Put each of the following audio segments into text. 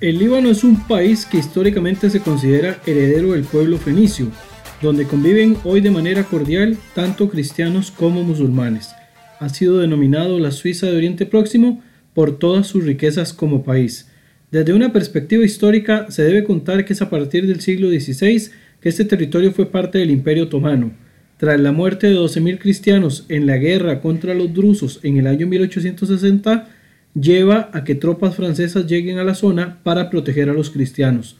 El Líbano es un país que históricamente se considera heredero del pueblo fenicio, donde conviven hoy de manera cordial tanto cristianos como musulmanes. Ha sido denominado la Suiza de Oriente Próximo por todas sus riquezas como país. Desde una perspectiva histórica se debe contar que es a partir del siglo XVI que este territorio fue parte del Imperio Otomano. Tras la muerte de 12.000 cristianos en la guerra contra los drusos en el año 1860, lleva a que tropas francesas lleguen a la zona para proteger a los cristianos.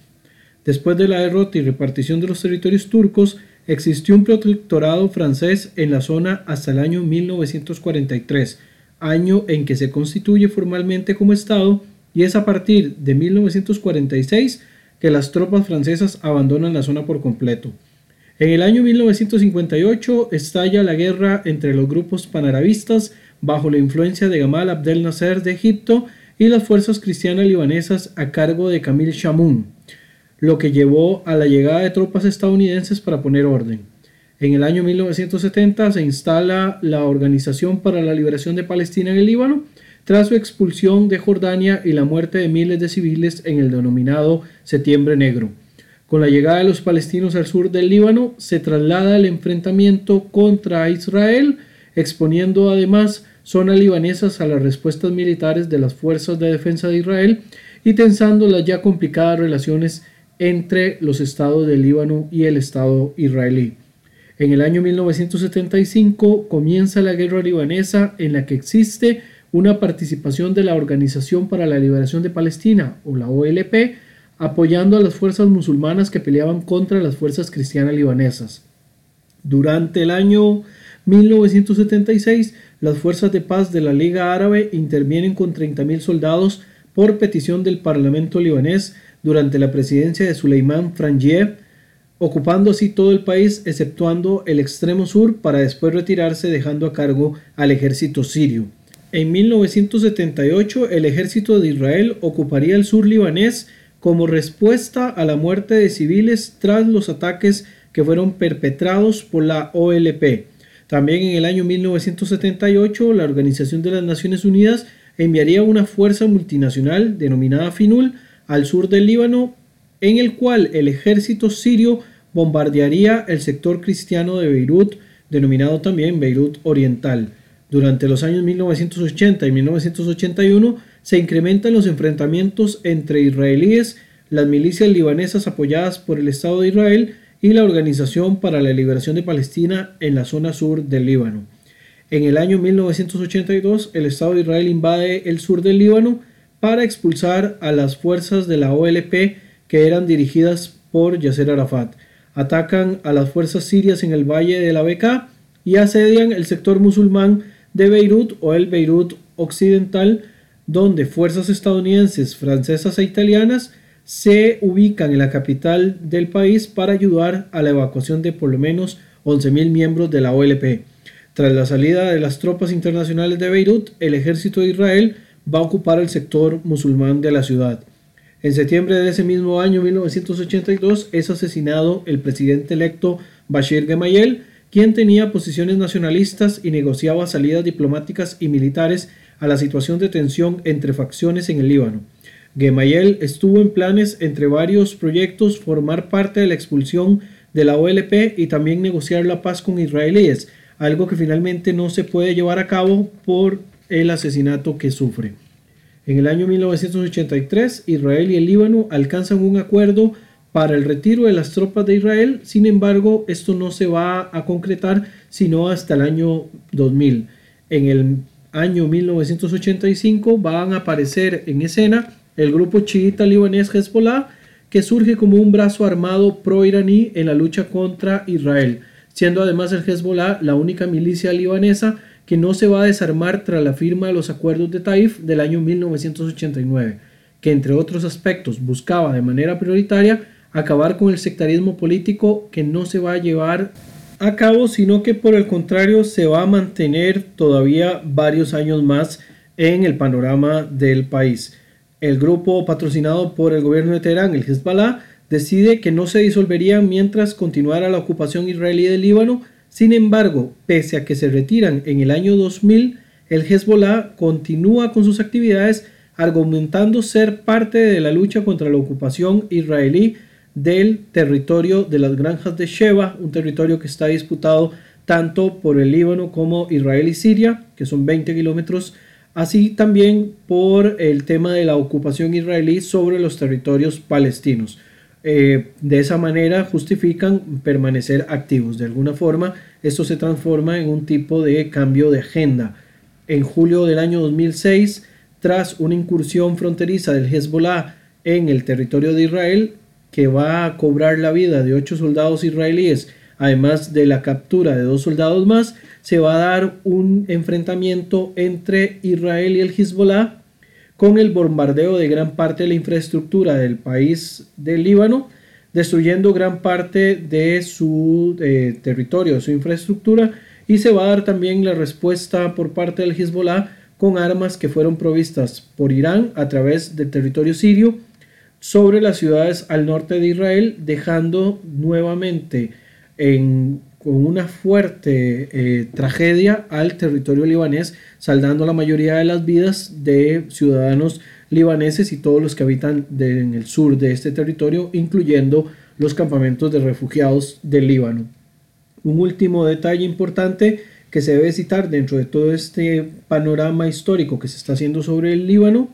Después de la derrota y repartición de los territorios turcos, existió un protectorado francés en la zona hasta el año 1943, año en que se constituye formalmente como Estado, y es a partir de 1946 que las tropas francesas abandonan la zona por completo. En el año 1958 estalla la guerra entre los grupos panarabistas bajo la influencia de Gamal Abdel Nasser de Egipto y las fuerzas cristianas libanesas a cargo de Camille Chamoun, lo que llevó a la llegada de tropas estadounidenses para poner orden. En el año 1970 se instala la Organización para la Liberación de Palestina en el Líbano, tras su expulsión de Jordania y la muerte de miles de civiles en el denominado Septiembre Negro. Con la llegada de los palestinos al sur del Líbano, se traslada el enfrentamiento contra Israel, exponiendo además zonas libanesas a las respuestas militares de las fuerzas de defensa de Israel y tensando las ya complicadas relaciones entre los estados del Líbano y el estado israelí. En el año 1975 comienza la guerra libanesa en la que existe una participación de la Organización para la Liberación de Palestina o la OLP apoyando a las fuerzas musulmanas que peleaban contra las fuerzas cristianas libanesas. Durante el año 1976 las fuerzas de paz de la Liga Árabe intervienen con 30.000 soldados por petición del Parlamento libanés durante la presidencia de Suleiman Frangieh, ocupando así todo el país exceptuando el extremo sur para después retirarse dejando a cargo al ejército sirio. En 1978 el ejército de Israel ocuparía el sur libanés como respuesta a la muerte de civiles tras los ataques que fueron perpetrados por la OLP. También en el año 1978, la Organización de las Naciones Unidas enviaría una fuerza multinacional denominada FINUL al sur del Líbano, en el cual el ejército sirio bombardearía el sector cristiano de Beirut, denominado también Beirut Oriental. Durante los años 1980 y 1981 se incrementan los enfrentamientos entre israelíes, las milicias libanesas apoyadas por el Estado de Israel y la Organización para la Liberación de Palestina en la zona sur del Líbano. En el año 1982, el Estado de Israel invade el sur del Líbano para expulsar a las fuerzas de la OLP que eran dirigidas por Yasser Arafat. Atacan a las fuerzas sirias en el valle de la Bekaa y asedian el sector musulmán de Beirut o el Beirut occidental, donde fuerzas estadounidenses, francesas e italianas se ubican en la capital del país para ayudar a la evacuación de por lo menos 11.000 miembros de la OLP. Tras la salida de las tropas internacionales de Beirut, el ejército de Israel va a ocupar el sector musulmán de la ciudad. En septiembre de ese mismo año 1982 es asesinado el presidente electo Bashir Gemayel, quien tenía posiciones nacionalistas y negociaba salidas diplomáticas y militares a la situación de tensión entre facciones en el Líbano. Gemayel estuvo en planes entre varios proyectos formar parte de la expulsión de la OLP y también negociar la paz con israelíes, algo que finalmente no se puede llevar a cabo por el asesinato que sufre. En el año 1983, Israel y el Líbano alcanzan un acuerdo para el retiro de las tropas de Israel, sin embargo, esto no se va a concretar sino hasta el año 2000. En el año 1985 van a aparecer en escena el grupo chiita libanés Hezbollah, que surge como un brazo armado pro-iraní en la lucha contra Israel, siendo además el Hezbollah la única milicia libanesa que no se va a desarmar tras la firma de los acuerdos de Taif del año 1989, que entre otros aspectos buscaba de manera prioritaria acabar con el sectarismo político que no se va a llevar a cabo, sino que por el contrario se va a mantener todavía varios años más en el panorama del país el grupo patrocinado por el gobierno de Teherán, el Hezbollah, decide que no se disolvería mientras continuara la ocupación israelí del Líbano. Sin embargo, pese a que se retiran en el año 2000, el Hezbollah continúa con sus actividades argumentando ser parte de la lucha contra la ocupación israelí del territorio de las granjas de Sheba, un territorio que está disputado tanto por el Líbano como Israel y Siria, que son 20 kilómetros, así también por el tema de la ocupación israelí sobre los territorios palestinos. Eh, de esa manera justifican permanecer activos. De alguna forma, esto se transforma en un tipo de cambio de agenda. En julio del año 2006, tras una incursión fronteriza del Hezbollah en el territorio de Israel, que va a cobrar la vida de ocho soldados israelíes además de la captura de dos soldados más, se va a dar un enfrentamiento entre Israel y el Hezbollah con el bombardeo de gran parte de la infraestructura del país del Líbano, destruyendo gran parte de su eh, territorio, su infraestructura, y se va a dar también la respuesta por parte del Hezbollah con armas que fueron provistas por Irán a través del territorio sirio sobre las ciudades al norte de Israel, dejando nuevamente con una fuerte eh, tragedia al territorio libanés, saldando la mayoría de las vidas de ciudadanos libaneses y todos los que habitan en el sur de este territorio, incluyendo los campamentos de refugiados del Líbano. Un último detalle importante que se debe citar dentro de todo este panorama histórico que se está haciendo sobre el Líbano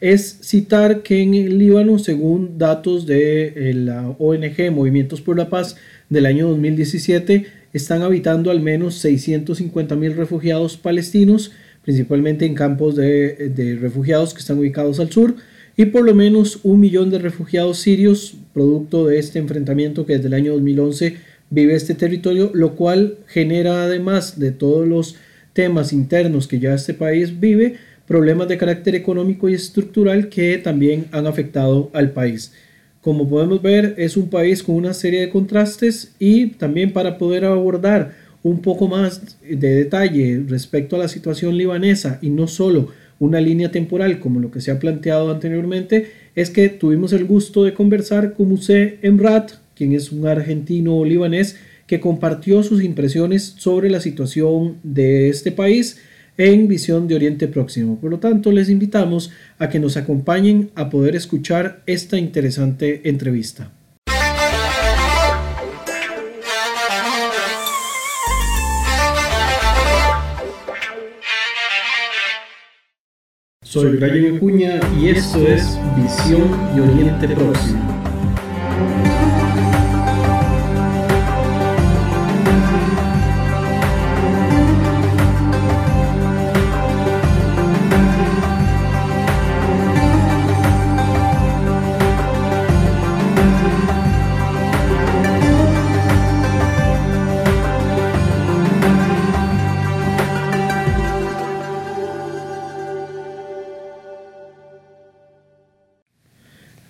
es citar que en el Líbano, según datos de eh, la ONG Movimientos por la Paz del año 2017, están habitando al menos 650 mil refugiados palestinos, principalmente en campos de, de, refugiados que están ubicados al sur, y por lo menos un millón de refugiados sirios, producto de este enfrentamiento que desde el año 2011 vive este territorio, lo cual genera además de todos los temas internos que ya este país vive, problemas de carácter económico y estructural que también han afectado al país. Como podemos ver, es un país con una serie de contrastes y también para poder abordar un poco más de detalle respecto a la situación libanesa y no solo una línea temporal como lo que se ha planteado anteriormente, es que tuvimos el gusto de conversar con Muse Emrat, quien es un argentino libanés que compartió sus impresiones sobre la situación de este país en Visión de Oriente Próximo. Por lo tanto, les invitamos a que nos acompañen a poder escuchar esta interesante entrevista. Soy Brian Acuña y esto es Visión de Oriente Próximo.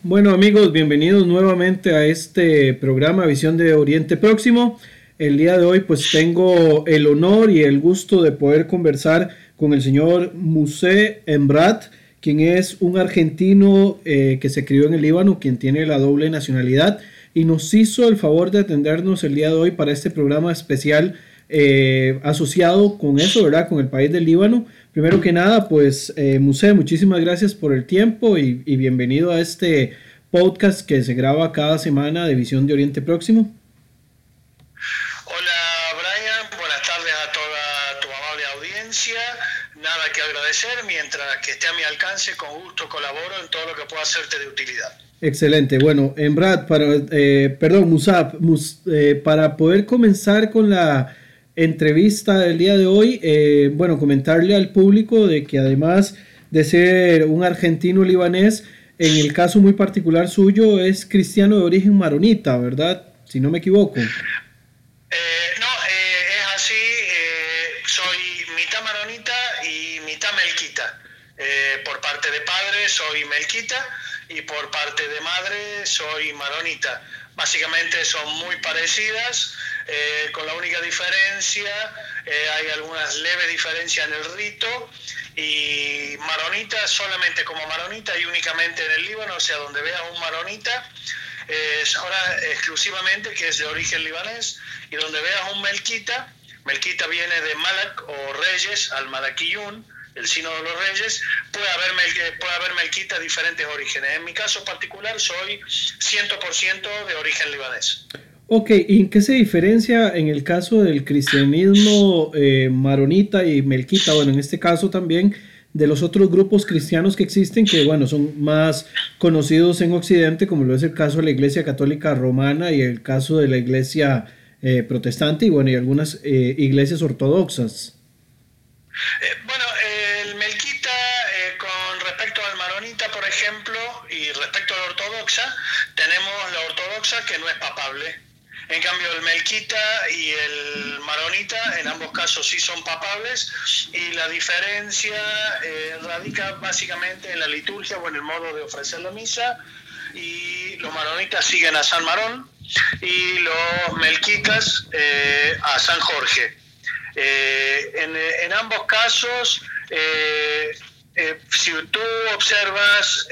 Bueno amigos, bienvenidos nuevamente a este programa Visión de Oriente Próximo. El día de hoy pues tengo el honor y el gusto de poder conversar con el señor Muse Embrat, quien es un argentino eh, que se crió en el Líbano, quien tiene la doble nacionalidad y nos hizo el favor de atendernos el día de hoy para este programa especial eh, asociado con eso, ¿verdad? Con el país del Líbano. Primero que nada, pues, eh, muchísimas gracias por el tiempo y, bienvenido a este podcast que se graba cada semana de Visión de Oriente Próximo. Hola Brian, buenas tardes a toda tu amable audiencia. Nada que agradecer, mientras que esté a mi alcance, con gusto colaboro en todo lo que pueda hacerte de utilidad. Excelente. Bueno, en Brad, para, eh, perdón, Musab, eh, para poder comenzar con la entrevista del día de hoy, eh, bueno, comentarle al público de que además de ser un argentino libanés, en el caso muy particular suyo es cristiano de origen maronita, ¿verdad? Si no me equivoco. Eh, no, eh, es así, soy mitad maronita y mitad melquita. por parte de padre soy melquita y por parte de madre soy maronita. Básicamente son muy parecidas. Eh, con la única diferencia, eh, hay algunas leves diferencias en el rito, y maronita solamente como maronita y únicamente en el Líbano, o sea, donde veas un maronita, es ahora exclusivamente que es de origen libanés, y donde veas un melquita, melquita viene de Malak o Reyes al Malakiyun, el Sínodo de los Reyes, puede haber, puede haber melquita de diferentes orígenes. En mi caso particular soy 100% de origen libanés. Ok, ¿y en qué se diferencia en el caso del cristianismo eh, maronita y melquita? Bueno, en este caso también de los otros grupos cristianos que existen, que bueno, son más conocidos en Occidente, como lo es el caso de la Iglesia Católica Romana y el caso de la Iglesia eh, Protestante y bueno, y algunas eh, iglesias ortodoxas. bueno, que no es papable en cambio, el melquita y el maronita, en ambos casos sí son papables, y la diferencia eh, radica básicamente en la liturgia o en el modo de ofrecer la misa, y los maronitas siguen a San Marón y los melquitas eh, a San Jorge. Eh, en, ambos casos, si tú observas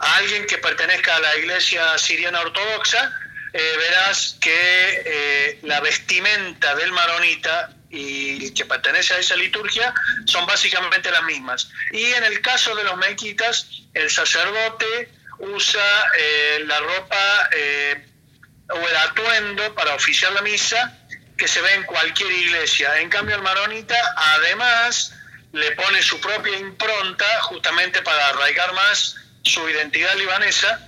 a alguien que pertenezca a la iglesia siriana ortodoxa, eh, verás que eh, la vestimenta del maronita y que pertenece a esa liturgia son básicamente las mismas. Y en el caso de los melquitas, el sacerdote usa eh, la ropa o el atuendo para oficiar la misa que se ve en cualquier iglesia. En cambio, el maronita además le pone su propia impronta justamente para arraigar más su identidad libanesa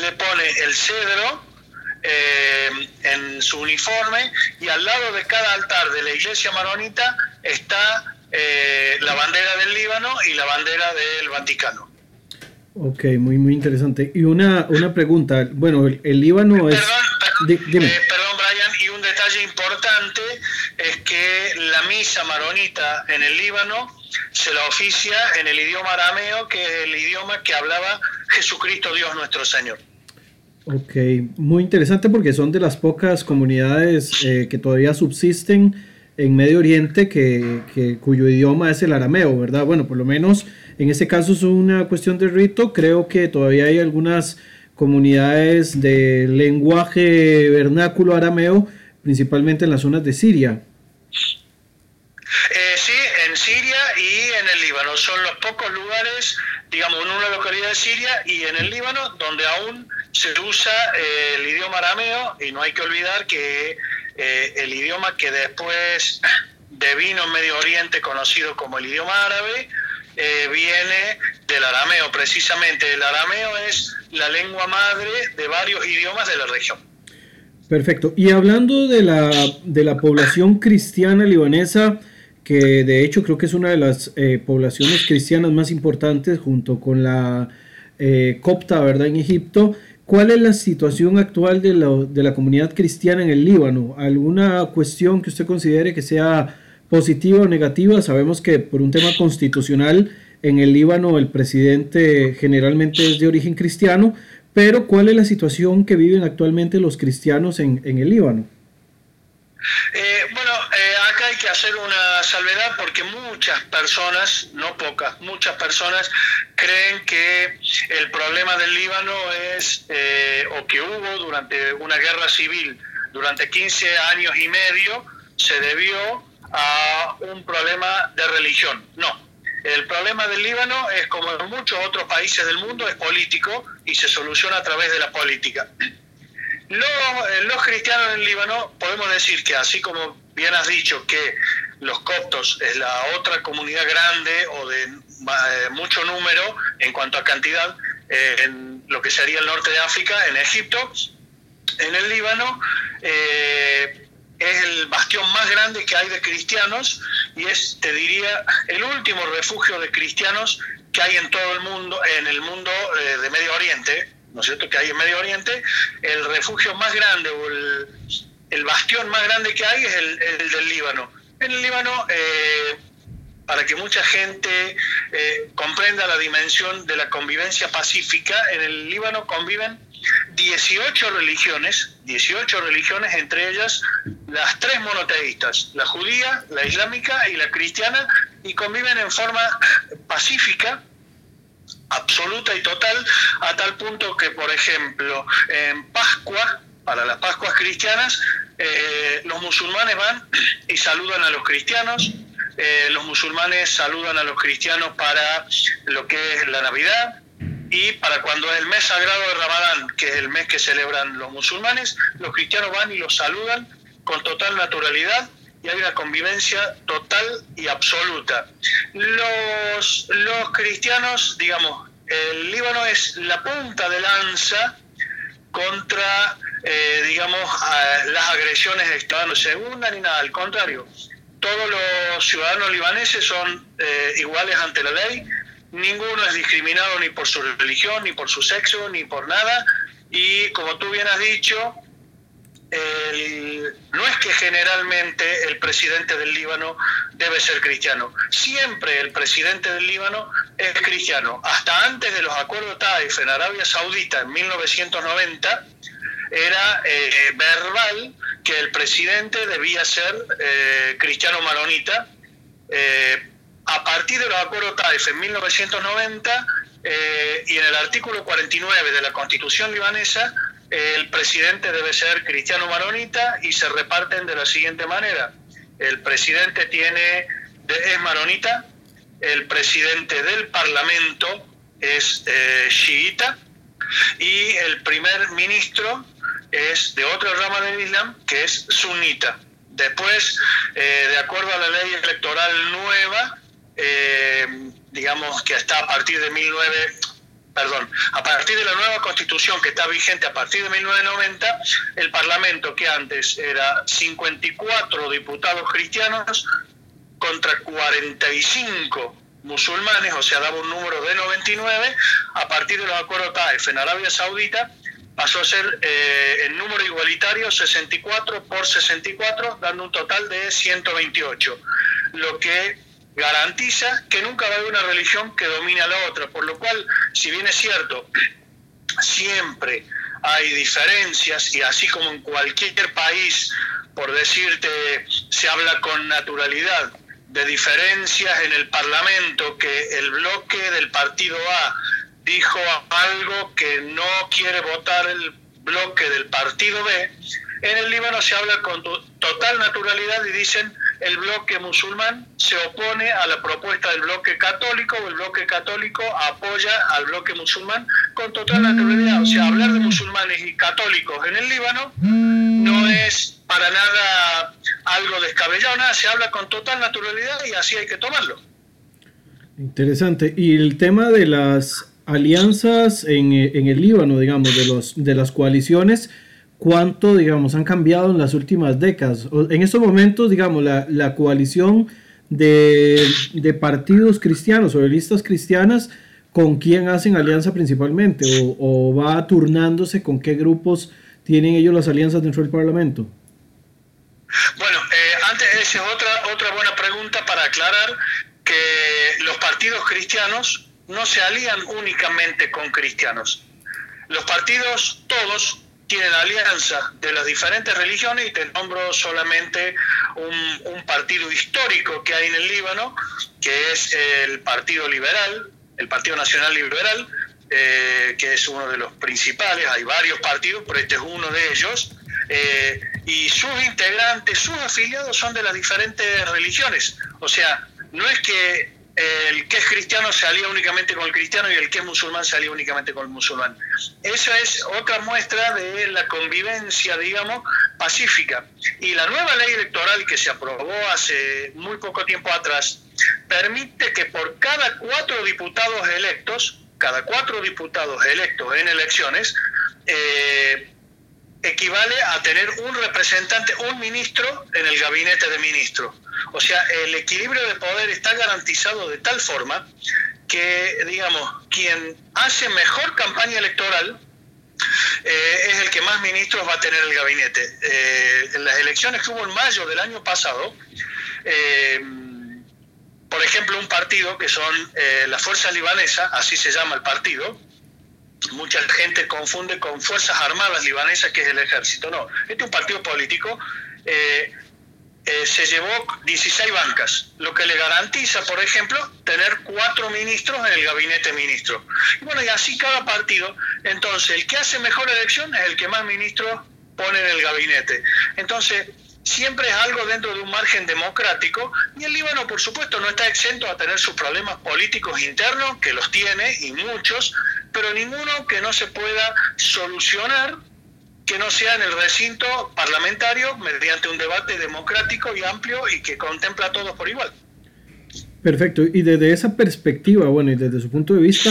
le pone el cedro eh, en su uniforme y al lado de cada altar de la iglesia maronita está eh, la bandera del Líbano y la bandera del Vaticano. Ok, muy, muy interesante. Y una, una pregunta, bueno, el, Líbano es... Perdón, eh, perdón, Brian, y un detalle importante es que la misa maronita en el Líbano se la oficia en el idioma arameo, que es el idioma que hablaba Jesucristo Dios nuestro Señor. Ok, muy interesante porque son de las pocas comunidades eh, que todavía subsisten en Medio Oriente que, cuyo idioma es el arameo, ¿verdad? Bueno, por lo menos en este caso es una cuestión de rito. Creo que todavía hay algunas comunidades de lenguaje vernáculo arameo, principalmente en las zonas de Siria. Eh, sí, en Siria y en el Líbano. Son los pocos lugares, digamos, en una localidad de Siria y en el Líbano donde aún se usa eh, el idioma arameo y no hay que olvidar que eh, el idioma que después devino en Medio Oriente conocido como el idioma árabe eh, viene del arameo precisamente. El arameo es la lengua madre de varios idiomas de la región. Perfecto. Y hablando de la, de la población cristiana libanesa, que de hecho creo que es una de las poblaciones cristianas más importantes junto con la copta, ¿verdad? En Egipto. ¿Cuál es la situación actual de la, de la, comunidad cristiana en el Líbano? ¿Alguna cuestión que usted considere que sea positiva o negativa? Sabemos que por un tema constitucional en el Líbano el presidente generalmente es de origen cristiano, pero ¿cuál es la situación que viven actualmente los cristianos en, en el Líbano? Eh, bueno, eh, que hacer una salvedad porque muchas personas, no pocas, muchas personas creen que el problema del Líbano es, eh, o que hubo durante una guerra civil durante 15 años y medio, se debió a un problema de religión. No, el problema del Líbano es como en muchos otros países del mundo, es político y se soluciona a través de la política. Eh, los, cristianos en Líbano podemos decir que así como bien has dicho que los coptos es la otra comunidad grande o de eh, mucho número en cuanto a cantidad eh, en lo que sería el norte de África, en Egipto, en el Líbano es el bastión más grande que hay de cristianos y es, te diría, el último refugio de cristianos que hay en todo el mundo, en el mundo de Medio Oriente, ¿no es cierto?, que hay en Medio Oriente, el refugio más grande o el, bastión más grande que hay es el, del Líbano. En el Líbano, eh, para que mucha gente eh, comprenda la dimensión de la convivencia pacífica, en el Líbano conviven 18 religiones, 18 religiones, entre ellas las tres monoteístas, la judía, la islámica y la cristiana, y conviven en forma pacífica, absoluta y total, a tal punto que, por ejemplo, en Pascua, para las Pascuas cristianas, eh, los musulmanes van y saludan a los cristianos, eh, los musulmanes saludan a los cristianos para lo que es la Navidad y para cuando es el mes sagrado de Ramadán, que es el mes que celebran los musulmanes, los cristianos van y los saludan con total naturalidad y hay una convivencia total y absoluta. Los, los cristianos, digamos, el Líbano es la punta de lanza contra, eh, digamos, las agresiones de Estado segunda ni nada, al contrario. Todos los ciudadanos libaneses son eh, iguales ante la ley, ninguno es discriminado ni por su religión, ni por su sexo, ni por nada, y como tú bien has dicho, no es que generalmente el presidente del Líbano debe ser cristiano. Siempre el presidente del Líbano es cristiano. Hasta antes de los acuerdos Taif en Arabia Saudita en 1990, era eh, verbal que el presidente debía ser eh, cristiano maronita. Eh, a partir de los acuerdos Taif en 1990 y en el artículo 49 de la Constitución libanesa, el presidente debe ser cristiano maronita y se reparten de la siguiente manera. El presidente tiene, es maronita, el presidente del parlamento es eh, chiita y el primer ministro es de otra rama del Islam que es sunita. Después, eh, de acuerdo a la ley electoral nueva, eh, digamos que está a partir de 19, perdón, a partir de la nueva constitución que está vigente a partir de 1990, el Parlamento, que antes era 54 diputados cristianos contra 45 musulmanes, o sea, daba un número de 99, a partir de los acuerdos TAEF en Arabia Saudita, pasó a ser eh, el número igualitario 64 por 64, dando un total de 128, lo que garantiza que nunca va a haber una religión que domine a la otra, por lo cual, si bien es cierto, siempre hay diferencias y así como en cualquier país, por decirte, se habla con naturalidad de diferencias en el Parlamento, que el bloque del partido A dijo algo que no quiere votar el bloque del partido B, en el Líbano se habla con total naturalidad y dicen el bloque musulmán se opone a la propuesta del bloque católico o el bloque católico apoya al bloque musulmán con total naturalidad. O sea, hablar de musulmanes y católicos en el Líbano no es para nada algo descabellado, nada, se habla con total naturalidad y así hay que tomarlo. Interesante. Y el tema de las alianzas en, en el Líbano, digamos, de, los, de las coaliciones, cuánto, digamos, han cambiado en las últimas décadas. En estos momentos, digamos, la, la coalición de, de, partidos cristianos o de listas cristianas, ¿con quién hacen alianza principalmente? ¿O, va turnándose con qué grupos tienen ellos las alianzas dentro del Parlamento? Bueno, eh, antes es otra, otra buena pregunta para aclarar que los partidos cristianos no se alían únicamente con cristianos. Los partidos todos tienen alianza de las diferentes religiones y te nombro solamente un, partido histórico que hay en el Líbano, que es el Partido Liberal, el Partido Nacional Liberal, eh, que es uno de los principales, hay varios partidos, pero este es uno de ellos, eh, y sus integrantes, sus afiliados son de las diferentes religiones. O sea, no es que el que es cristiano se alía únicamente con el cristiano y el que es musulmán se alía únicamente con el musulmán. Esa es otra muestra de la convivencia, digamos, pacífica. Y la nueva ley electoral que se aprobó hace muy poco tiempo atrás permite que por cada cuatro diputados electos, cada cuatro diputados electos en elecciones, eh, equivale a tener un representante, un ministro en el gabinete de ministros. O sea, el equilibrio de poder está garantizado de tal forma que, digamos, quien hace mejor campaña electoral eh, es el que más ministros va a tener el gabinete. Eh, en las elecciones que hubo en mayo del año pasado, eh, por ejemplo, un partido que son la Fuerza Libanesa, así se llama el partido, mucha gente confunde con Fuerzas Armadas Libanesas, que es el ejército. No, este es un partido político. Eh, eh, se llevó 16 bancas, lo que le garantiza, por ejemplo, tener cuatro ministros en el gabinete ministro. Y bueno, y así cada partido. Entonces, el que hace mejor elección es el que más ministros pone en el gabinete. Entonces, siempre es algo dentro de un margen democrático y el Líbano, por supuesto, no está exento a tener sus problemas políticos internos, que los tiene y muchos, pero ninguno que no se pueda solucionar que no sea en el recinto parlamentario mediante un debate democrático y amplio y que contempla a todos por igual. Perfecto, y desde esa perspectiva, bueno, y desde su punto de vista,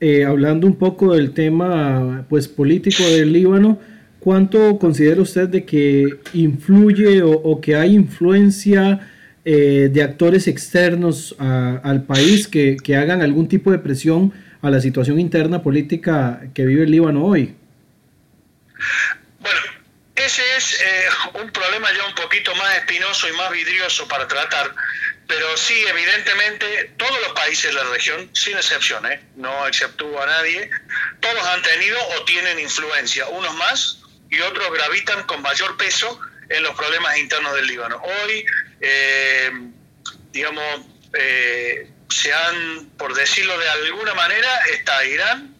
eh, hablando un poco del tema pues político del Líbano, ¿cuánto considera usted de que influye o, que hay influencia eh, de actores externos al país que, que hagan algún tipo de presión a la situación interna política que vive el Líbano hoy? Bueno, ese es eh, un problema ya un poquito más espinoso y más vidrioso para tratar, pero sí, evidentemente, todos los países de la región, sin excepción, ¿eh? no exceptúo a nadie, todos han tenido o tienen influencia, unos más y otros gravitan con mayor peso en los problemas internos del Líbano. Hoy, eh, digamos, se han, por decirlo de alguna manera, está Irán,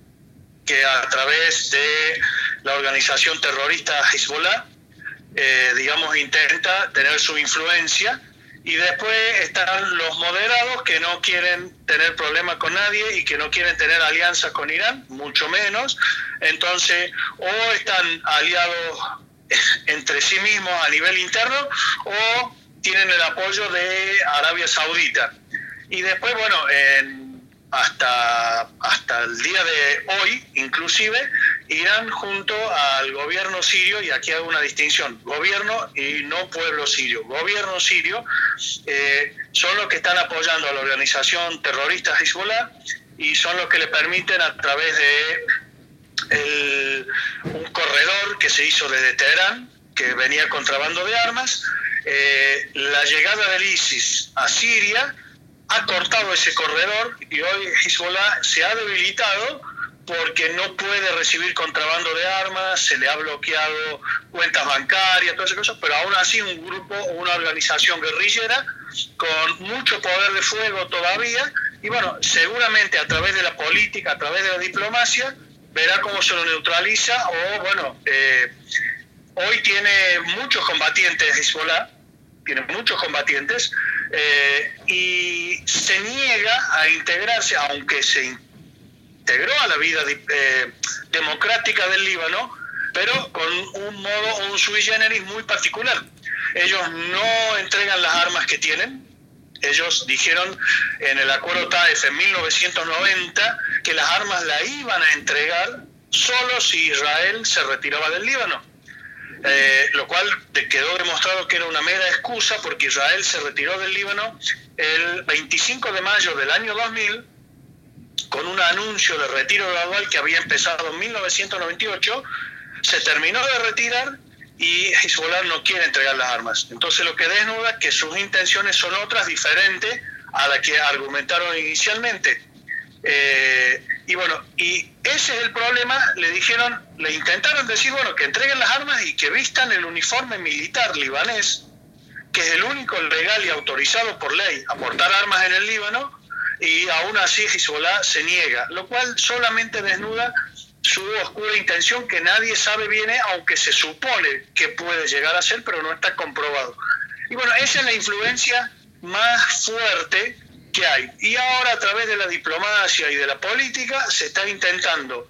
que a través de la organización terrorista Hezbollah, eh, digamos, intenta tener su influencia. Y después están los moderados que no quieren tener problemas con nadie y que no quieren tener alianzas con Irán, mucho menos. Entonces, o están aliados entre sí mismos a nivel interno o tienen el apoyo de Arabia Saudita. Y después, bueno, hasta, hasta el día de hoy, inclusive, Irán junto al gobierno sirio, y aquí hago una distinción, gobierno y no pueblo sirio, gobierno sirio, eh, son los que están apoyando a la organización terrorista Hezbollah y son los que le permiten a través de un corredor que se hizo desde Teherán, que venía contrabando de armas, eh, la llegada del ISIS a Siria, ha cortado ese corredor y hoy Hezbollah se ha debilitado porque no puede recibir contrabando de armas, se le ha bloqueado cuentas bancarias, todas esas cosas, pero aún así un grupo, una organización guerrillera con mucho poder de fuego todavía, y bueno, seguramente a través de la política, a través de la diplomacia, verá cómo se lo neutraliza o bueno, eh, hoy tiene muchos combatientes Hezbollah, tiene muchos combatientes, eh, y se niega a integrarse, aunque se integró a la vida eh, democrática del Líbano, pero con un modo, un sui generis muy particular. Ellos no entregan las armas que tienen. Ellos dijeron en el acuerdo TAEF en 1990 que las armas la iban a entregar solo si Israel se retiraba del Líbano. Eh, lo cual quedó demostrado que era una mera excusa porque Israel se retiró del Líbano el 25 de mayo del año 2000 con un anuncio de retiro gradual que había empezado en 1998, se terminó de retirar y Hezbollah no quiere entregar las armas. Entonces lo que desnuda que sus intenciones son otras diferentes a las que argumentaron inicialmente. Eh, y bueno, y ese es el problema, le dijeron, le intentaron decir, bueno, que entreguen las armas y que vistan el uniforme militar libanés, que es el único legal y autorizado por ley a portar armas en el Líbano, y aún así Hezbollah se niega, lo cual solamente desnuda su oscura intención que nadie sabe bien, aunque se supone que puede llegar a ser, pero no está comprobado. Y bueno, esa es la influencia más fuerte que hay. Y ahora a través de la diplomacia y de la política se está intentando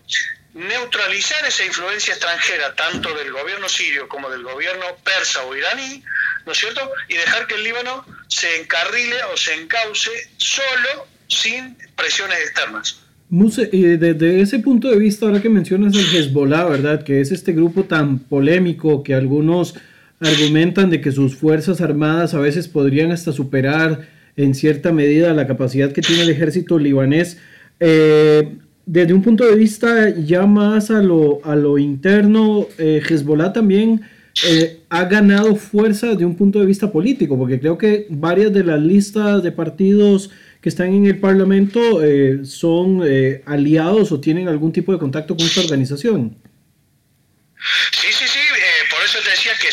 neutralizar esa influencia extranjera, tanto del gobierno sirio como del gobierno persa o iraní, ¿no es cierto? Y dejar que el Líbano se encarrile o se encauce solo sin presiones externas. Muse, desde ese punto de vista, ahora que mencionas el Hezbollah, ¿verdad? Que es este grupo tan polémico que algunos argumentan de que sus fuerzas armadas a veces podrían hasta superar en cierta medida la capacidad que tiene el ejército libanés. Eh, desde un punto de vista ya más a lo, a lo interno, eh, Hezbollah también eh, ha ganado fuerza desde un punto de vista político, porque creo que varias de las listas de partidos que están en el Parlamento son aliados o tienen algún tipo de contacto con esta organización.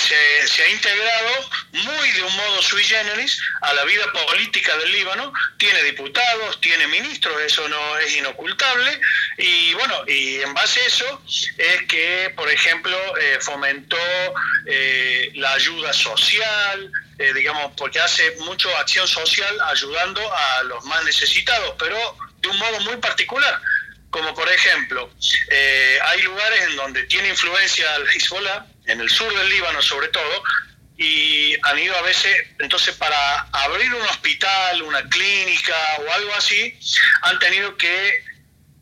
Que se, ha integrado muy de un modo sui generis a la vida política del Líbano, tiene diputados, tiene ministros, eso no es inocultable, y bueno, y en base a eso es que, por ejemplo, eh, fomentó eh, la ayuda social, eh, digamos, porque hace mucho acción social ayudando a los más necesitados, pero de un modo muy particular como por ejemplo, hay lugares en donde tiene influencia el Hezbollah, en el sur del Líbano sobre todo, y han ido a veces, entonces para abrir un hospital, una clínica o algo así, han tenido que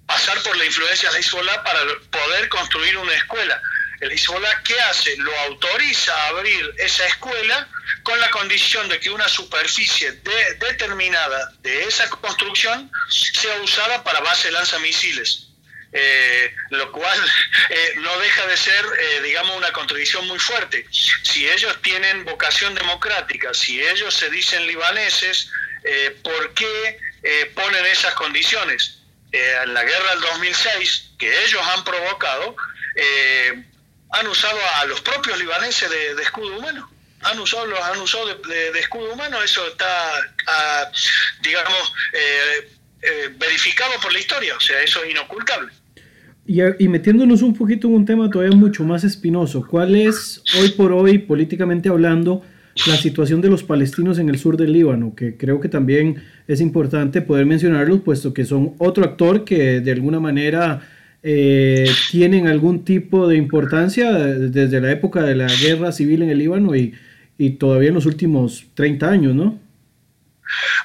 pasar por la influencia de Hezbollah para poder construir una escuela. El Hezbollah, ¿qué hace? Lo autoriza a abrir esa escuela con la condición de que una superficie determinada de esa construcción sea usada para base lanzamisiles. Eh, lo cual eh, no deja de ser, eh, digamos, una contradicción muy fuerte. Si ellos tienen vocación democrática, si ellos se dicen libaneses, ¿por qué ponen esas condiciones? en la guerra del 2006, que ellos han provocado, han usado a los propios libaneses de, escudo humano. Han usado los han usado de, escudo humano. Eso está ah, digamos verificado por la historia. O sea eso es inocultable. Y, metiéndonos un poquito en un tema todavía mucho más espinoso, ¿cuál es hoy por hoy, políticamente hablando, la situación de los palestinos en el sur del Líbano? Que creo que también es importante poder mencionarlos, puesto que son otro actor que de alguna manera eh, tienen algún tipo de importancia desde la época de la guerra civil en el Líbano y, y todavía en los últimos 30 años, ¿no?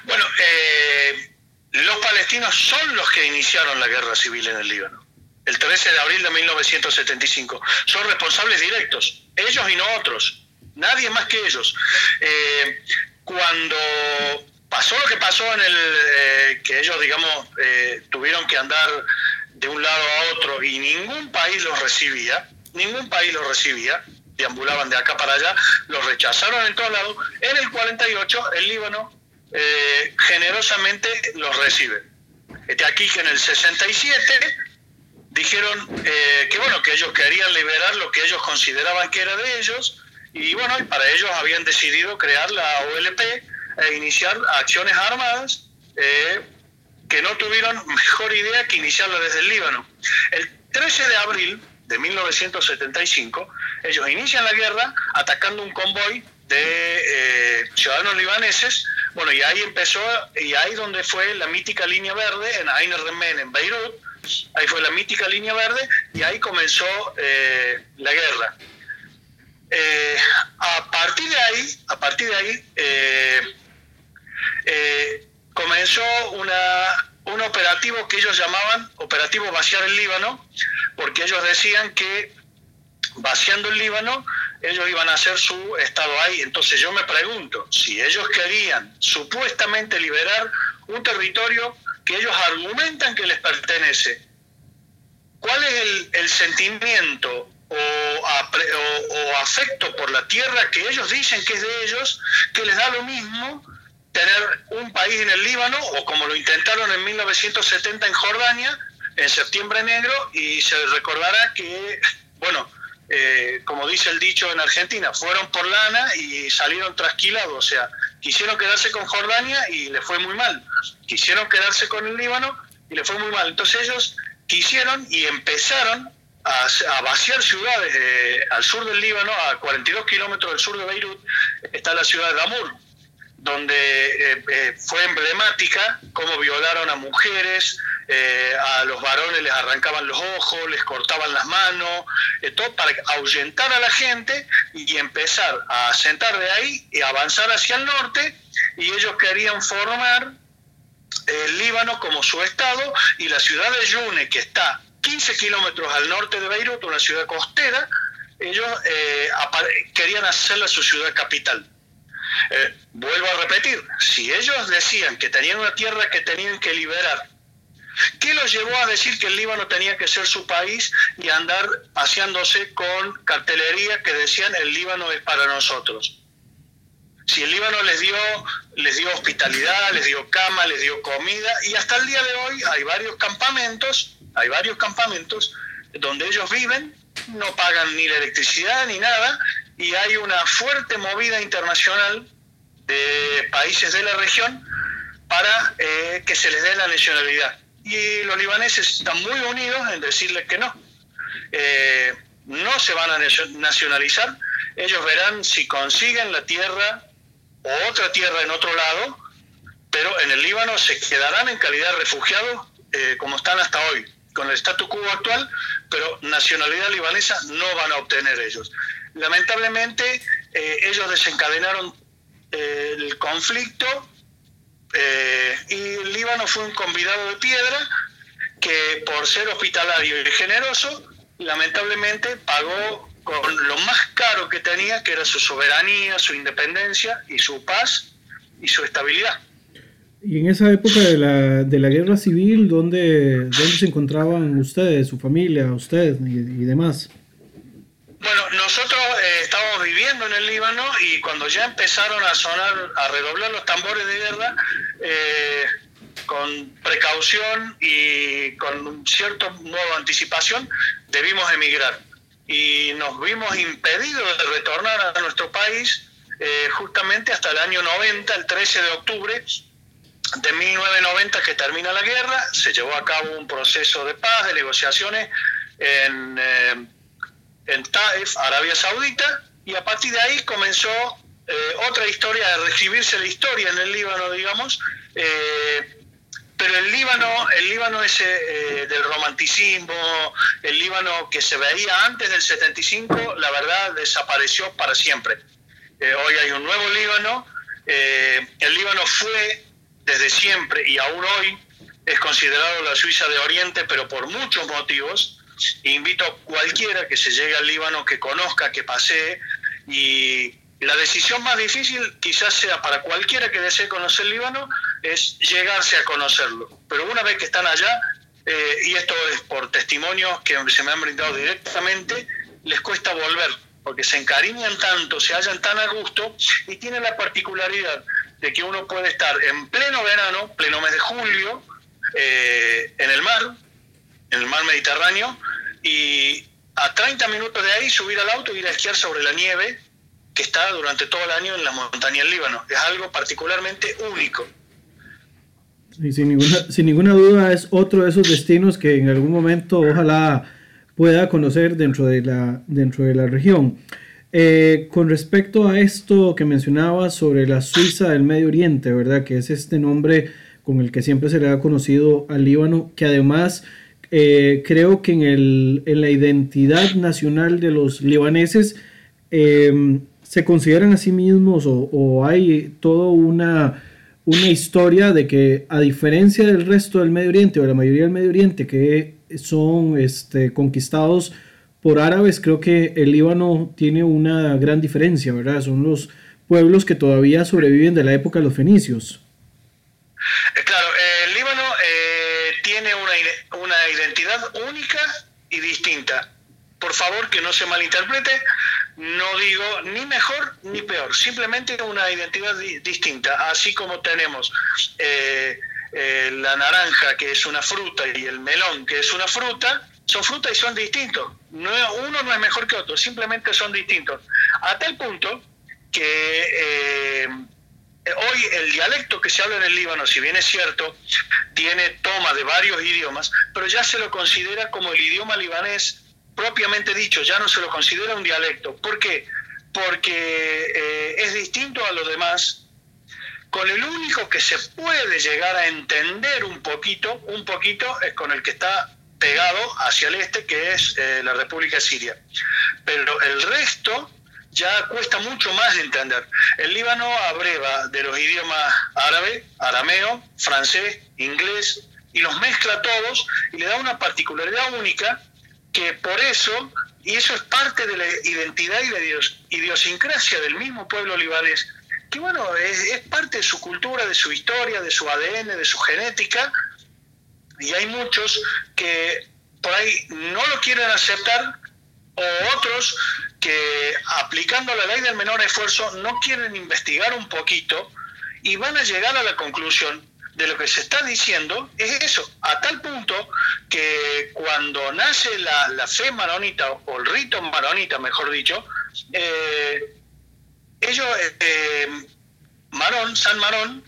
Bueno, eh, los palestinos son los que iniciaron la guerra civil en el Líbano el 13 de abril de 1975. Son responsables directos, ellos y no otros, nadie más que ellos. Eh, cuando pasó lo que pasó en el eh, que ellos, digamos, eh, tuvieron que andar de un lado a otro y ningún país los recibía, ningún país los recibía, deambulaban de acá para allá, los rechazaron en todos lados. En el 48 el Líbano generosamente los recibe. Este aquí que en el 67 dijeron eh, que bueno que ellos querían liberar lo que ellos consideraban que era de ellos y bueno y para ellos habían decidido crear la OLP e iniciar acciones armadas eh, que no tuvieron mejor idea que iniciarla desde el Líbano. El 13 de abril de 1975 ellos inician la guerra atacando un convoy de eh, ciudadanos libaneses bueno y ahí empezó y ahí donde fue la mítica línea verde en Ain Remen en Beirut Ahí fue la mítica línea verde y ahí comenzó eh, la guerra. Eh, a partir de ahí, a partir de ahí comenzó una, un operativo que ellos llamaban operativo vaciar el Líbano, porque ellos decían que vaciando el Líbano ellos iban a hacer su estado ahí. Entonces yo me pregunto, si ellos querían supuestamente liberar un territorio que ellos argumentan que les pertenece. ¿Cuál es el, sentimiento o, afecto por la tierra que ellos dicen que es de ellos, que les da lo mismo tener un país en el Líbano o como lo intentaron en 1970 en Jordania, en septiembre negro, y se recordará que, bueno, eh, como dice el dicho en Argentina, fueron por lana y salieron trasquilados, o sea, quisieron quedarse con Jordania y le fue muy mal, quisieron quedarse con el Líbano y le fue muy mal. Entonces ellos quisieron y empezaron a, vaciar ciudades eh, al sur del Líbano, a 42 kilómetros del sur de Beirut, está la ciudad de Damur, donde eh, eh, fue emblemática cómo violaron a mujeres, eh, a los varones les arrancaban los ojos, les cortaban las manos, todo para ahuyentar a la gente y empezar a sentar de ahí y avanzar hacia el norte y ellos querían formar el Líbano como su estado y la ciudad de Yune, que está 15 kilómetros al norte de Beirut, una ciudad costera, ellos querían hacerla su ciudad capital. Eh, vuelvo a repetir, si ellos decían que tenían una tierra que tenían que liberar, ¿qué los llevó a decir que el Líbano tenía que ser su país y andar paseándose con cartelería que decían el Líbano es para nosotros? Si el Líbano les dio, les dio hospitalidad, les dio cama, les dio comida, y hasta el día de hoy hay varios campamentos, hay varios campamentos donde ellos viven, no pagan ni la electricidad ni nada, y hay una fuerte movida internacional de países de la región para eh, que se les dé la nacionalidad. Y los libaneses están muy unidos en decirles que no. Eh, no se van a nacionalizar, ellos verán si consiguen la tierra o otra tierra en otro lado, pero en el Líbano se quedarán en calidad refugiados eh, como están hasta hoy, con el statu quo actual, pero nacionalidad libanesa no van a obtener ellos. Lamentablemente, eh, ellos desencadenaron eh, el conflicto y el Líbano fue un convidado de piedra que por ser hospitalario y generoso, lamentablemente pagó con lo más caro que tenía, que era su soberanía, su independencia y su paz y su estabilidad. Y en esa época de la, de la guerra civil, ¿dónde, ¿dónde se encontraban ustedes, su familia, usted y, demás? Bueno, nosotros eh, estábamos viviendo en el Líbano y cuando ya empezaron a sonar, a redoblar los tambores de guerra, eh, con precaución y con un cierto modo de anticipación, debimos emigrar. Y nos vimos impedidos de retornar a nuestro país eh, justamente hasta el año 90, el 13 de octubre, de 1990 que termina la guerra, se llevó a cabo un proceso de paz, de negociaciones en, en Taif, Arabia Saudita, y a partir de ahí comenzó eh, otra historia de reescribirse la historia en el Líbano, digamos, eh, pero el Líbano, el Líbano ese del romanticismo, el Líbano que se veía antes del 75, la verdad desapareció para siempre. hoy hay un nuevo Líbano, el Líbano fue desde siempre y aún hoy es considerado la Suiza de Oriente, pero por muchos motivos. Invito a cualquiera que se llegue al Líbano, que conozca, que pasee. Y la decisión más difícil, quizás sea para cualquiera que desee conocer Líbano, es llegarse a conocerlo. Pero una vez que están allá, eh, y esto es por testimonios que se me han brindado directamente, les cuesta volver, porque se encariñan tanto, se hallan tan a gusto y tienen la particularidad de que uno puede estar en pleno verano, pleno mes de julio, eh, en el mar, en el mar Mediterráneo, y a 30 minutos de ahí subir al auto y ir a esquiar sobre la nieve que está durante todo el año en las montañas del Líbano. Es algo particularmente único. Y sin ninguna, sin ninguna duda es otro de esos destinos que en algún momento ojalá pueda conocer dentro de la, dentro de la región. Eh, con respecto a esto que mencionaba sobre la Suiza del Medio Oriente, ¿verdad? Que es este nombre con el que siempre se le ha conocido al Líbano, que además eh, creo que en, el, en, la identidad nacional de los libaneses em, se consideran a sí mismos o, o hay toda una, una historia de que a diferencia del resto del Medio Oriente o la mayoría del Medio Oriente que son este, conquistados por árabes, creo que el Líbano tiene una gran diferencia, ¿verdad? Son los pueblos que todavía sobreviven de la época de los fenicios. Y distinta. Por favor, que no se malinterprete, no digo ni mejor ni peor, simplemente una identidad distinta, así como tenemos eh, la naranja, que es una fruta, y el melón, que es una fruta, son frutas y son distintos. No, uno no es mejor que otro, simplemente son distintos. A tal punto que eh, hoy el dialecto que se habla en el Líbano, si bien es cierto, tiene toma de varios idiomas, pero ya se lo considera como el idioma libanés propiamente dicho, ya no se lo considera un dialecto. ¿Por qué? Porque eh, es distinto a los demás. Con el único que se puede llegar a entender un poquito, un poquito es con el que está pegado hacia el este, que es eh, la República Siria. Pero el resto ya cuesta mucho más de entender. El Líbano abreva de los idiomas árabe, arameo, francés, inglés, y los mezcla todos y le da una particularidad única que por eso, y eso es parte de la identidad y la idiosincrasia del mismo pueblo libanés, que bueno, es parte de su cultura, de su historia, de su ADN, de su genética, y hay muchos que por ahí no lo quieren aceptar o otros que aplicando la ley del menor esfuerzo no quieren investigar un poquito y van a llegar a la conclusión de lo que se está diciendo es eso, a tal punto que cuando nace la, fe maronita o el rito maronita, mejor dicho, eh, ellos, eh, Marón, San Marón,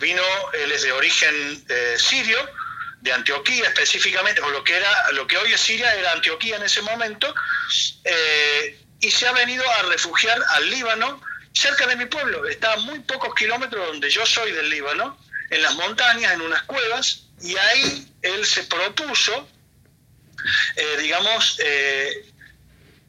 vino, él es de origen sirio, de Antioquía específicamente, o lo que era, lo que hoy es Siria era Antioquía en ese momento, y se ha venido a refugiar al Líbano, cerca de mi pueblo, está a muy pocos kilómetros donde yo soy del Líbano, en las montañas, en unas cuevas, y ahí él se propuso, digamos,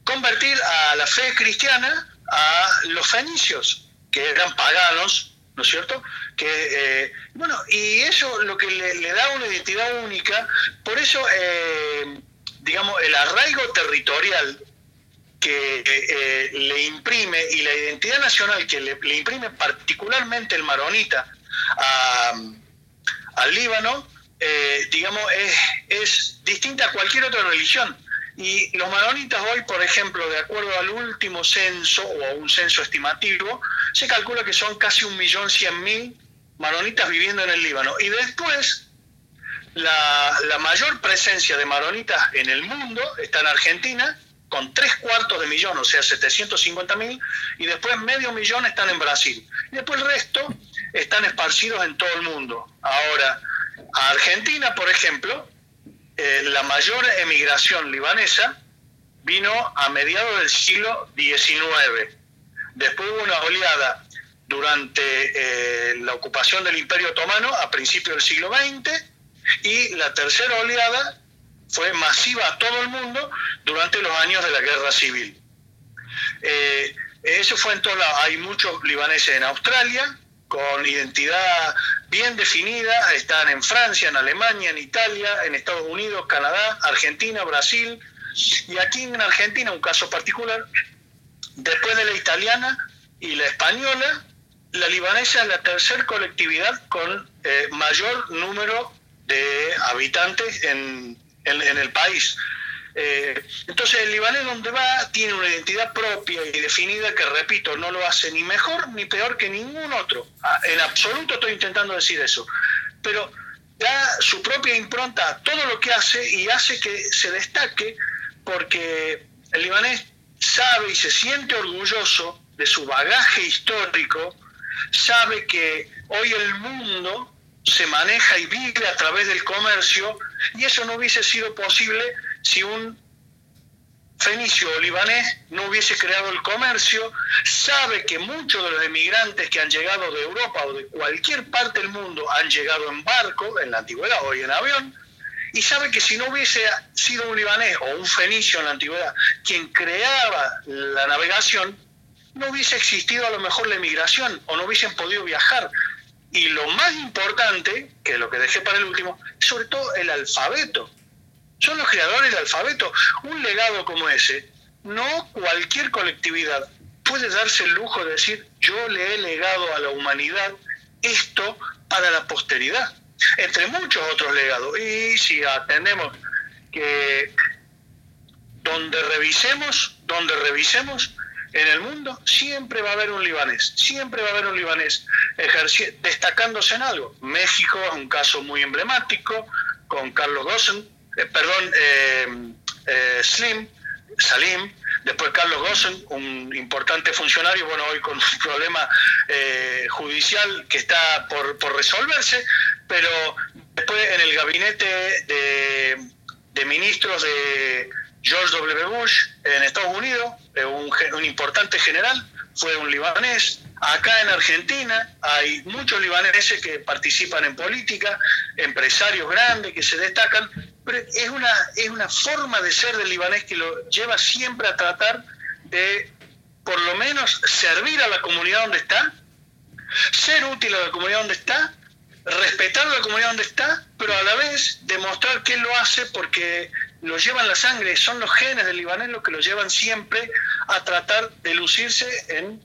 convertir a la fe cristiana a los fenicios, que eran paganos, ¿no es cierto? Que, eh, bueno, y eso lo que le, da una identidad única, por eso, eh, digamos, el arraigo territorial que eh, le imprime y la identidad nacional que le, imprime particularmente el maronita al Líbano, digamos, es, es distinta a cualquier otra religión. Y los maronitas hoy, por ejemplo, de acuerdo al último censo o a un censo estimativo, se calcula que son casi un millón cien mil maronitas viviendo en el Líbano. Y después, la, la mayor presencia de maronitas en el mundo está en Argentina, con tres cuartos de millón, o sea, 750 mil, y después medio millón están en Brasil. Y después el resto están esparcidos en todo el mundo. Ahora, a Argentina, por ejemplo, eh, la mayor emigración libanesa vino a mediados del siglo XIX. Después hubo una oleada durante eh, la ocupación del Imperio Otomano a principios del siglo XX y la tercera oleada fue masiva a todo el mundo durante los años de la Guerra Civil. Eh, eso fue en Hay muchos libaneses en Australia con identidad bien definida, están en Francia, en Alemania, en Italia, en Estados Unidos, Canadá, Argentina, Brasil, y aquí en Argentina, un caso particular, después de la italiana y la española, la libanesa es la tercera colectividad con eh, mayor número de habitantes en el país. Eh, entonces el libanés donde va tiene una identidad propia y definida que, repito, no lo hace ni mejor ni peor que ningún otro. Ah, en absoluto estoy intentando decir eso. Pero da su propia impronta a todo lo que hace y hace que se destaque porque el libanés sabe y se siente orgulloso de su bagaje histórico, sabe que hoy el mundo se maneja y vive a través del comercio y eso no hubiese sido posible si un fenicio o libanés no hubiese creado el comercio, sabe que muchos de los emigrantes que han llegado de Europa o de cualquier parte del mundo han llegado en barco, en la antigüedad, hoy en avión, y sabe que si no hubiese sido un libanés o un fenicio en la antigüedad quien creaba la navegación, no hubiese existido a lo mejor la emigración o no hubiesen podido viajar. Y lo más importante, que es lo que dejé para el último, sobre todo el alfabeto son los creadores del alfabeto. Un legado como ese, no cualquier colectividad puede darse el lujo de decir yo le he legado a la humanidad esto para la posteridad, entre muchos otros legados. Y si atendemos que donde revisemos, donde revisemos en el mundo, siempre va a haber un libanés, siempre va a haber un libanés destacándose en algo. México es un caso muy emblemático, con Carlos Gossen, eh, perdón, eh, eh, Slim, Salim, después Carlos Gossen, un importante funcionario, bueno, hoy con un problema judicial que está por, por, resolverse, pero después en el gabinete de, ministros de George W. Bush en Estados Unidos, un, un importante general, fue un libanés, Acá en Argentina hay muchos libaneses que participan en política, empresarios grandes que se destacan, es una, es una forma de ser del libanés que lo lleva siempre a tratar de, por lo menos, servir a la comunidad donde está, ser útil a la comunidad donde está, respetar a la comunidad donde está, pero a la vez demostrar que él lo hace porque lo llevan la sangre, son los genes del libanés los que lo llevan siempre a tratar de lucirse en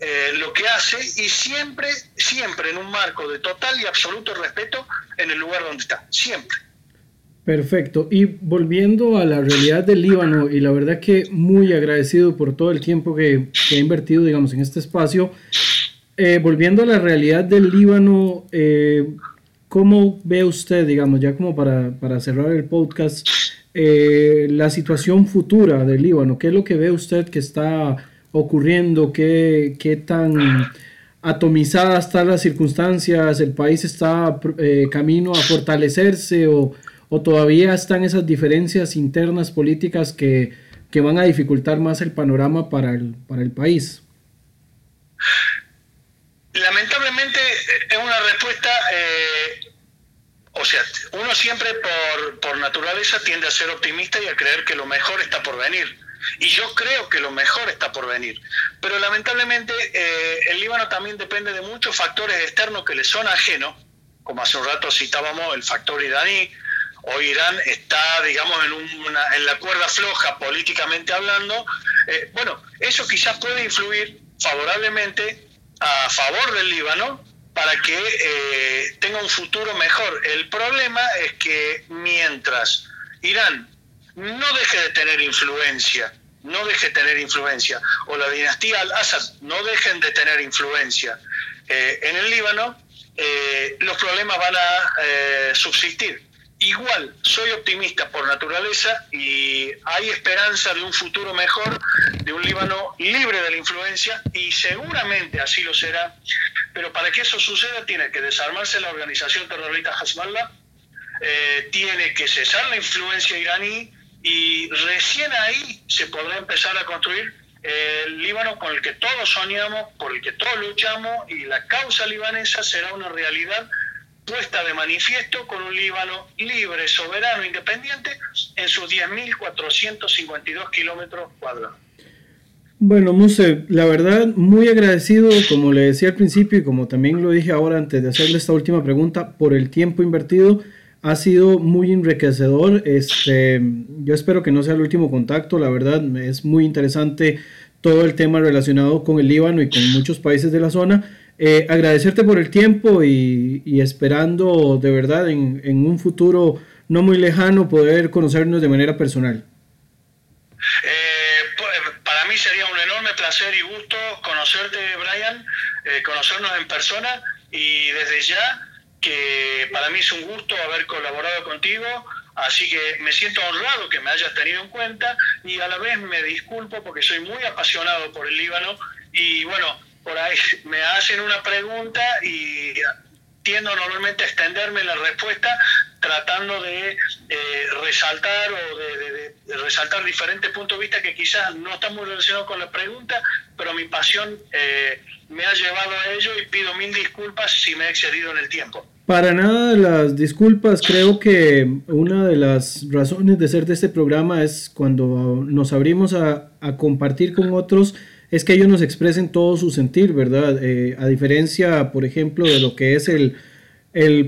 eh, lo que hace y siempre, siempre en un marco de total y absoluto respeto en el lugar donde está, siempre. Perfecto. Y volviendo a la realidad del Líbano, y la verdad que muy agradecido por todo el tiempo que, que ha invertido, digamos, en este espacio. Eh, volviendo a la realidad del Líbano, eh, ¿cómo ve usted, digamos, ya como para, para cerrar el podcast, eh, la situación futura del Líbano? ¿Qué es lo que ve usted que está ocurriendo? ¿Qué, qué tan atomizadas están las circunstancias? ¿El país está camino a fortalecerse o, o, todavía están esas diferencias internas políticas que, que van a dificultar más el panorama para el, para el país? Lamentablemente es una respuesta o sea, uno siempre por, por naturaleza tiende a ser optimista y a creer que lo mejor está por venir. Y yo creo que lo mejor está por venir. Pero lamentablemente eh, el Líbano también depende de muchos factores externos que le son ajenos, como hace un rato citábamos el factor iraní. Hoy Irán está, digamos, en, una, en la cuerda floja políticamente hablando. Eh, bueno, eso quizás puede influir favorablemente a favor del Líbano, para que eh, tenga un futuro mejor. El problema es que mientras Irán no deje de tener influencia, no deje de tener influencia, o la dinastía al-Assad no dejen de tener influencia eh, en el Líbano, eh, los problemas van a subsistir. Igual, soy optimista por naturaleza y hay esperanza de un futuro mejor, de un Líbano libre de la influencia y seguramente así lo será. Pero para que eso suceda tiene que desarmarse la organización terrorista Hezbollah, eh, tiene que cesar la influencia iraní y recién ahí se podrá empezar a construir el Líbano con el que todos soñamos, por el que todos luchamos y la causa libanesa será una realidad puesta de manifiesto con un Líbano libre, soberano, independiente en sus 10.452 kilómetros cuadrados. Bueno, Muse, la verdad, muy agradecido, como le decía al principio y como también lo dije ahora antes de hacerle esta última pregunta, por el tiempo invertido. Ha sido muy enriquecedor. Este, yo espero que no sea el último contacto. La verdad, es muy interesante todo el tema relacionado con el Líbano y con muchos países de la zona. Eh, agradecerte por el tiempo y, esperando de verdad en, un futuro no muy lejano poder conocernos de manera personal. Eh, pues, para mí sería un enorme placer y gusto conocerte, Brian, eh, conocernos en persona y desde ya que para mí es un gusto haber colaborado contigo, así que me siento honrado que me hayas tenido en cuenta y a la vez me disculpo porque soy muy apasionado por el Líbano y bueno, por ahí me hacen una pregunta y tiendo normalmente a extenderme la respuesta tratando de eh, resaltar o de, resaltar diferentes puntos de vista que quizás no están muy relacionados con la pregunta, pero mi pasión eh, me ha llevado a ello y pido mil disculpas si me he excedido en el tiempo. Para nada las disculpas, creo que una de las razones de ser de este programa es cuando nos abrimos a compartir con otros es que ellos nos expresen todo su sentir, ¿verdad? Eh, a diferencia, por ejemplo, de lo que es el,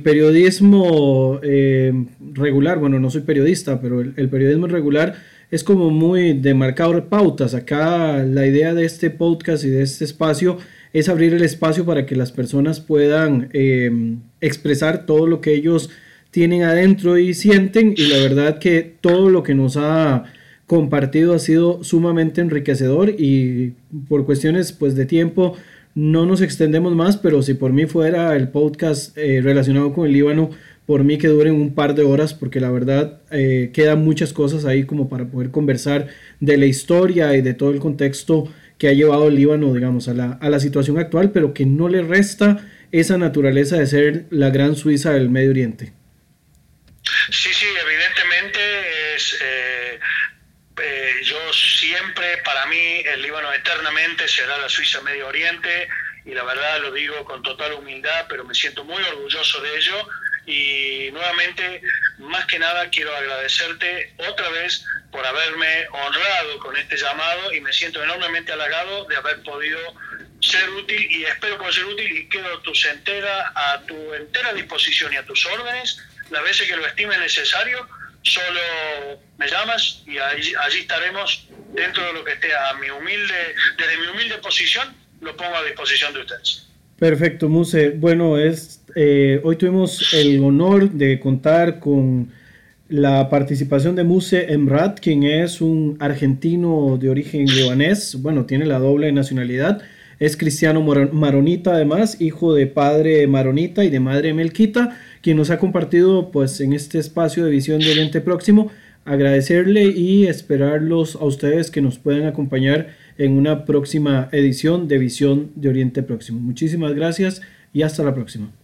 periodismo eh, regular, bueno, no soy periodista, pero el, periodismo regular es como muy de marcar pautas. Acá la idea de este podcast y de este espacio es abrir el espacio para que las personas puedan em, expresar todo lo que ellos tienen adentro y sienten y la verdad que todo lo que nos ha compartido ha sido sumamente enriquecedor y por cuestiones pues de tiempo no nos extendemos más, pero si por mí fuera el podcast eh, relacionado con el Líbano, por mí que duren un par de horas, porque la verdad eh, quedan muchas cosas ahí como para poder conversar de la historia y de todo el contexto que ha llevado el Líbano, digamos, a la, a la situación actual, pero que no le resta esa naturaleza de ser la gran Suiza del Medio Oriente. Sí, sí, evidentemente es... Eh siempre, para mí, el Líbano eternamente será la Suiza Medio Oriente y la verdad lo digo con total humildad, pero me siento muy orgulloso de ello y nuevamente, más que nada, quiero agradecerte otra vez por haberme honrado con este llamado y me siento enormemente halagado de haber podido ser útil y espero poder ser útil y quedo entera, a tu entera disposición y a tus órdenes las veces que lo estime necesario solo me llamas y allí, estaremos dentro de lo que esté a mi humilde, desde mi humilde posición, lo pongo a disposición de ustedes. Perfecto, Muse. Bueno, es, eh, hoy tuvimos el honor de contar con la participación de Muse Emrat, quien es un argentino de origen libanés, bueno, tiene la doble nacionalidad, es cristiano maronita además, hijo de padre maronita y de madre melquita quien nos ha compartido pues en este espacio de visión de Oriente Próximo agradecerle y esperarlos a ustedes que nos puedan acompañar en una próxima edición de Visión de Oriente Próximo. Muchísimas gracias y hasta la próxima.